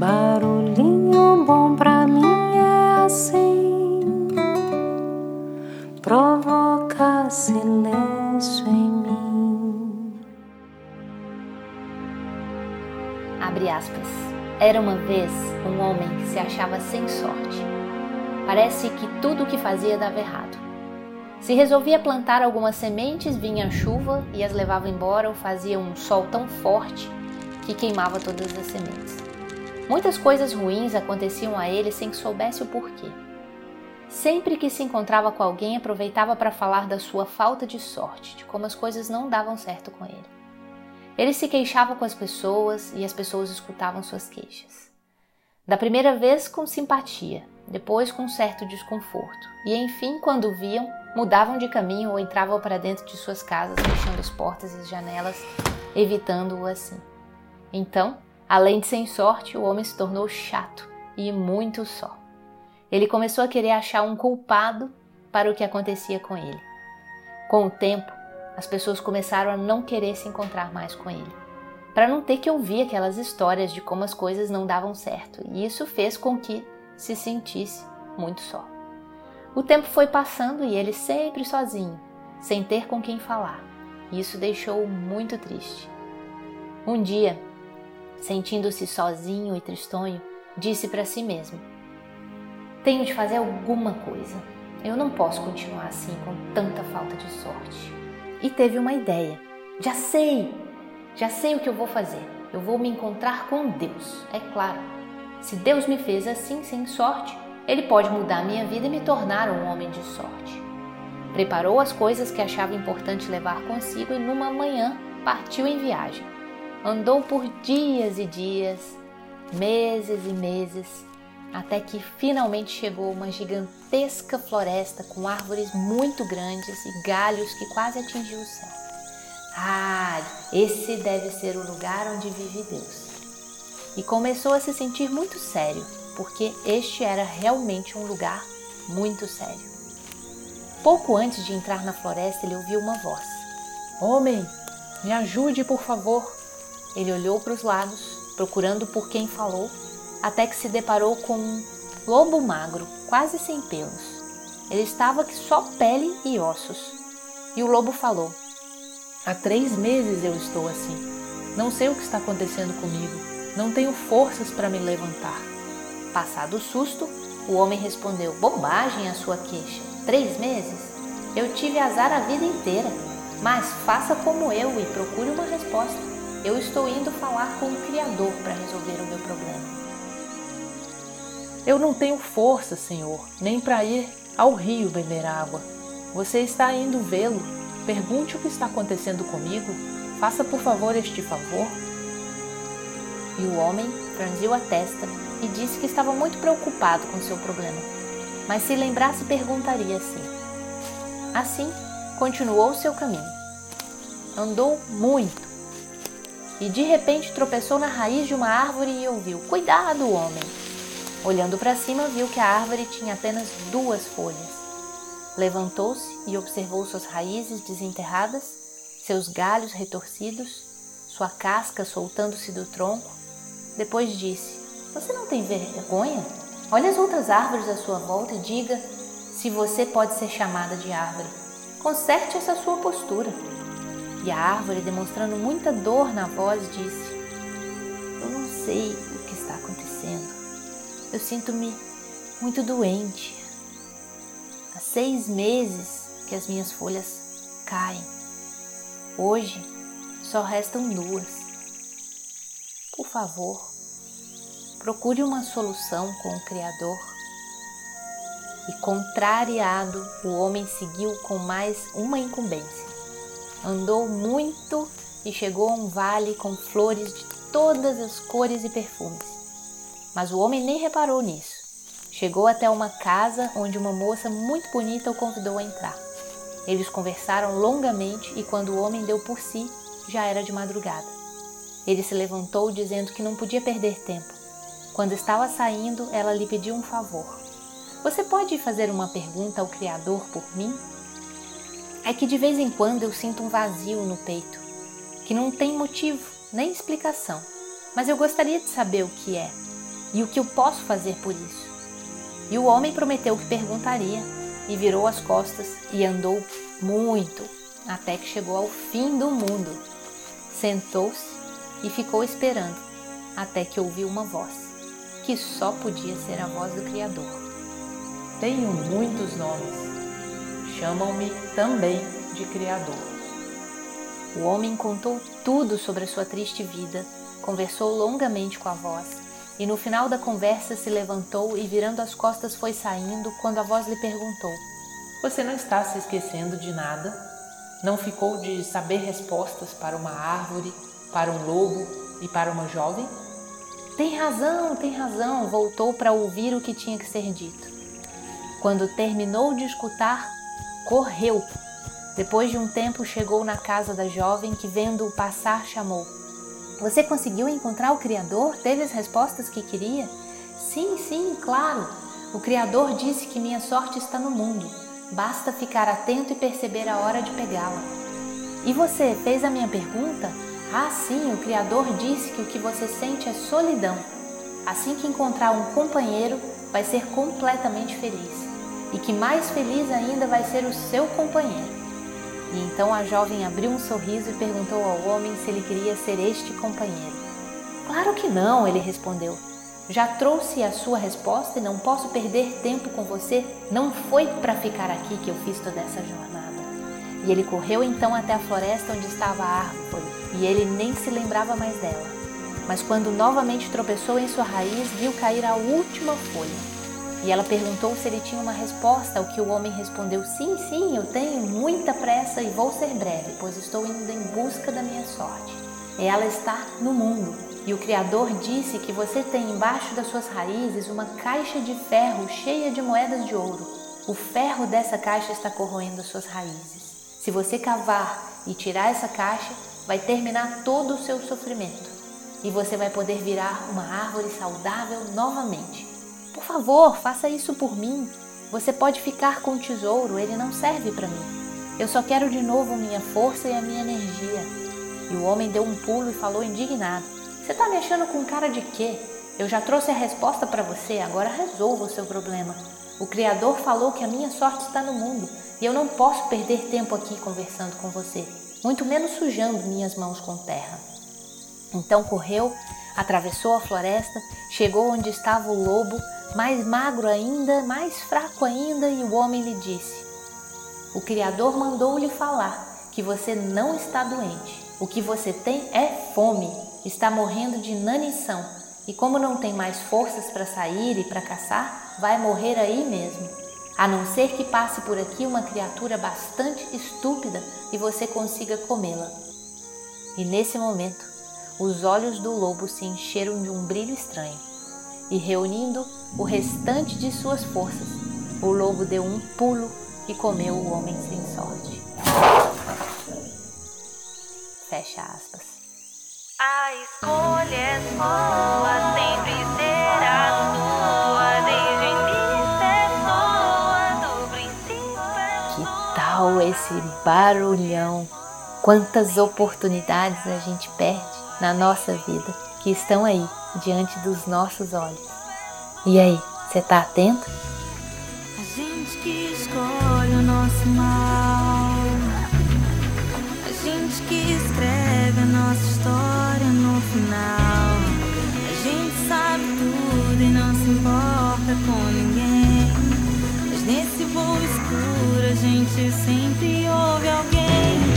Barulhinho bom pra mim é assim, provoca silêncio em mim. Abre aspas. Era uma vez um homem que se achava sem sorte. Parece que tudo o que fazia dava errado. Se resolvia plantar algumas sementes, vinha chuva e as levava embora ou fazia um sol tão forte que queimava todas as sementes. Muitas coisas ruins aconteciam a ele sem que soubesse o porquê. Sempre que se encontrava com alguém, aproveitava para falar da sua falta de sorte, de como as coisas não davam certo com ele. Ele se queixava com as pessoas e as pessoas escutavam suas queixas. Da primeira vez com simpatia, depois com certo desconforto, e enfim, quando viam, mudavam de caminho ou entravam para dentro de suas casas, fechando as portas e as janelas, evitando-o assim. Então, Além de sem sorte, o homem se tornou chato e muito só. Ele começou a querer achar um culpado para o que acontecia com ele. Com o tempo, as pessoas começaram a não querer se encontrar mais com ele, para não ter que ouvir aquelas histórias de como as coisas não davam certo, e isso fez com que se sentisse muito só. O tempo foi passando e ele sempre sozinho, sem ter com quem falar. Isso deixou-o muito triste. Um dia, sentindo-se sozinho e tristonho, disse para si mesmo: Tenho de fazer alguma coisa. Eu não posso continuar assim com tanta falta de sorte. E teve uma ideia. Já sei! Já sei o que eu vou fazer. Eu vou me encontrar com Deus, é claro. Se Deus me fez assim, sem sorte, Ele pode mudar minha vida e me tornar um homem de sorte. Preparou as coisas que achava importante levar consigo e numa manhã partiu em viagem. Andou por dias e dias, meses e meses, até que finalmente chegou uma gigantesca floresta com árvores muito grandes e galhos que quase atingiu o céu. Ah, esse deve ser o lugar onde vive Deus. E começou a se sentir muito sério, porque este era realmente um lugar muito sério. Pouco antes de entrar na floresta, ele ouviu uma voz: Homem, me ajude, por favor. Ele olhou para os lados, procurando por quem falou, até que se deparou com um lobo magro, quase sem pelos. Ele estava só pele e ossos. E o lobo falou: Há três meses eu estou assim. Não sei o que está acontecendo comigo. Não tenho forças para me levantar. Passado o susto, o homem respondeu: Bobagem a sua queixa. Três meses? Eu tive azar a vida inteira. Mas faça como eu e procure uma resposta. Eu estou indo falar com o Criador para resolver o meu problema. Eu não tenho força, Senhor, nem para ir ao rio beber água. Você está indo vê-lo. Pergunte o que está acontecendo comigo. Faça, por favor, este favor. E o homem franziu a testa e disse que estava muito preocupado com seu problema, mas se lembrasse perguntaria assim. Assim, continuou seu caminho. Andou muito, e de repente tropeçou na raiz de uma árvore e ouviu: Cuidado, homem! Olhando para cima, viu que a árvore tinha apenas duas folhas. Levantou-se e observou suas raízes desenterradas, seus galhos retorcidos, sua casca soltando-se do tronco. Depois disse: Você não tem vergonha? Olhe as outras árvores à sua volta e diga se você pode ser chamada de árvore. Conserte essa sua postura. E a árvore, demonstrando muita dor na voz, disse: Eu não sei o que está acontecendo. Eu sinto-me muito doente. Há seis meses que as minhas folhas caem. Hoje só restam duas. Por favor, procure uma solução com o Criador. E contrariado, o homem seguiu com mais uma incumbência. Andou muito e chegou a um vale com flores de todas as cores e perfumes. Mas o homem nem reparou nisso. Chegou até uma casa onde uma moça muito bonita o convidou a entrar. Eles conversaram longamente e quando o homem deu por si, já era de madrugada. Ele se levantou dizendo que não podia perder tempo. Quando estava saindo, ela lhe pediu um favor. Você pode fazer uma pergunta ao Criador por mim? É que de vez em quando eu sinto um vazio no peito, que não tem motivo nem explicação, mas eu gostaria de saber o que é. e o que eu posso fazer por isso? E o homem prometeu que perguntaria, e virou as costas e andou muito, até que chegou ao fim do mundo. Sentou-se e ficou esperando, até que ouviu uma voz, que só podia ser a voz do Criador. Tenho muitos nomes. Chamam-me também de Criador. O homem contou tudo sobre a sua triste vida, conversou longamente com a voz e no final da conversa se levantou e, virando as costas, foi saindo quando a voz lhe perguntou: Você não está se esquecendo de nada? Não ficou de saber respostas para uma árvore, para um lobo e para uma jovem? Tem razão, tem razão, voltou para ouvir o que tinha que ser dito. Quando terminou de escutar, correu. Depois de um tempo, chegou na casa da jovem que, vendo-o passar, chamou: você conseguiu encontrar o Criador? Teve as respostas que queria? Sim, sim, claro. O Criador disse que minha sorte está no mundo. Basta ficar atento e perceber a hora de pegá-la. E você fez a minha pergunta? Ah, sim, o Criador disse que o que você sente é solidão. Assim que encontrar um companheiro, vai ser completamente feliz. E que mais feliz ainda vai ser o seu companheiro. E então a jovem abriu um sorriso e perguntou ao homem se ele queria ser este companheiro. Claro que não, ele respondeu. Já trouxe a sua resposta e não posso perder tempo com você. Não foi para ficar aqui que eu fiz toda essa jornada. E ele correu então até a floresta onde estava a árvore, e ele nem se lembrava mais dela. Mas quando novamente tropeçou em sua raiz, viu cair a última folha. E ela perguntou se ele tinha uma resposta, ao que o homem respondeu: Sim, sim, eu tenho muita pressa e vou ser breve, pois estou indo em busca da minha sorte. Ela está no mundo, e o Criador disse que você tem embaixo das suas raízes uma caixa de ferro cheia de moedas de ouro. O ferro dessa caixa está corroendo as suas raízes. Se você cavar e tirar essa caixa, vai terminar todo o seu sofrimento e você vai poder virar uma árvore saudável novamente. Favor, faça isso por mim. Você pode ficar com o tesouro, ele não serve para mim. Eu só quero de novo minha força e a minha energia. E o homem deu um pulo e falou indignado: Você está me achando com cara de quê? Eu já trouxe a resposta para você, agora resolva o seu problema. O Criador falou que a minha sorte está no mundo e eu não posso perder tempo aqui conversando com você, muito menos sujando minhas mãos com terra. Então correu, atravessou a floresta, chegou onde estava o lobo, mais magro ainda, mais fraco ainda, e o homem lhe disse: O Criador mandou-lhe falar que você não está doente. O que você tem é fome, está morrendo de inanição, e como não tem mais forças para sair e para caçar, vai morrer aí mesmo. A não ser que passe por aqui uma criatura bastante estúpida e você consiga comê-la. E nesse momento, os olhos do lobo se encheram de um brilho estranho e reunindo o restante de suas forças, o lobo deu um pulo e comeu o homem sem sorte. Fecha aspas. A escolha é sua, sempre será sua, desde o início é sua, do princípio é Que tal esse barulhão? Quantas oportunidades a gente perde na nossa vida que estão aí diante dos nossos olhos. E aí, você tá atento? A gente que escolhe o nosso mal. A gente que escreve a nossa história no final. A gente sabe tudo e não se importa com ninguém. Mas nesse voo escuro a gente sempre ouve alguém.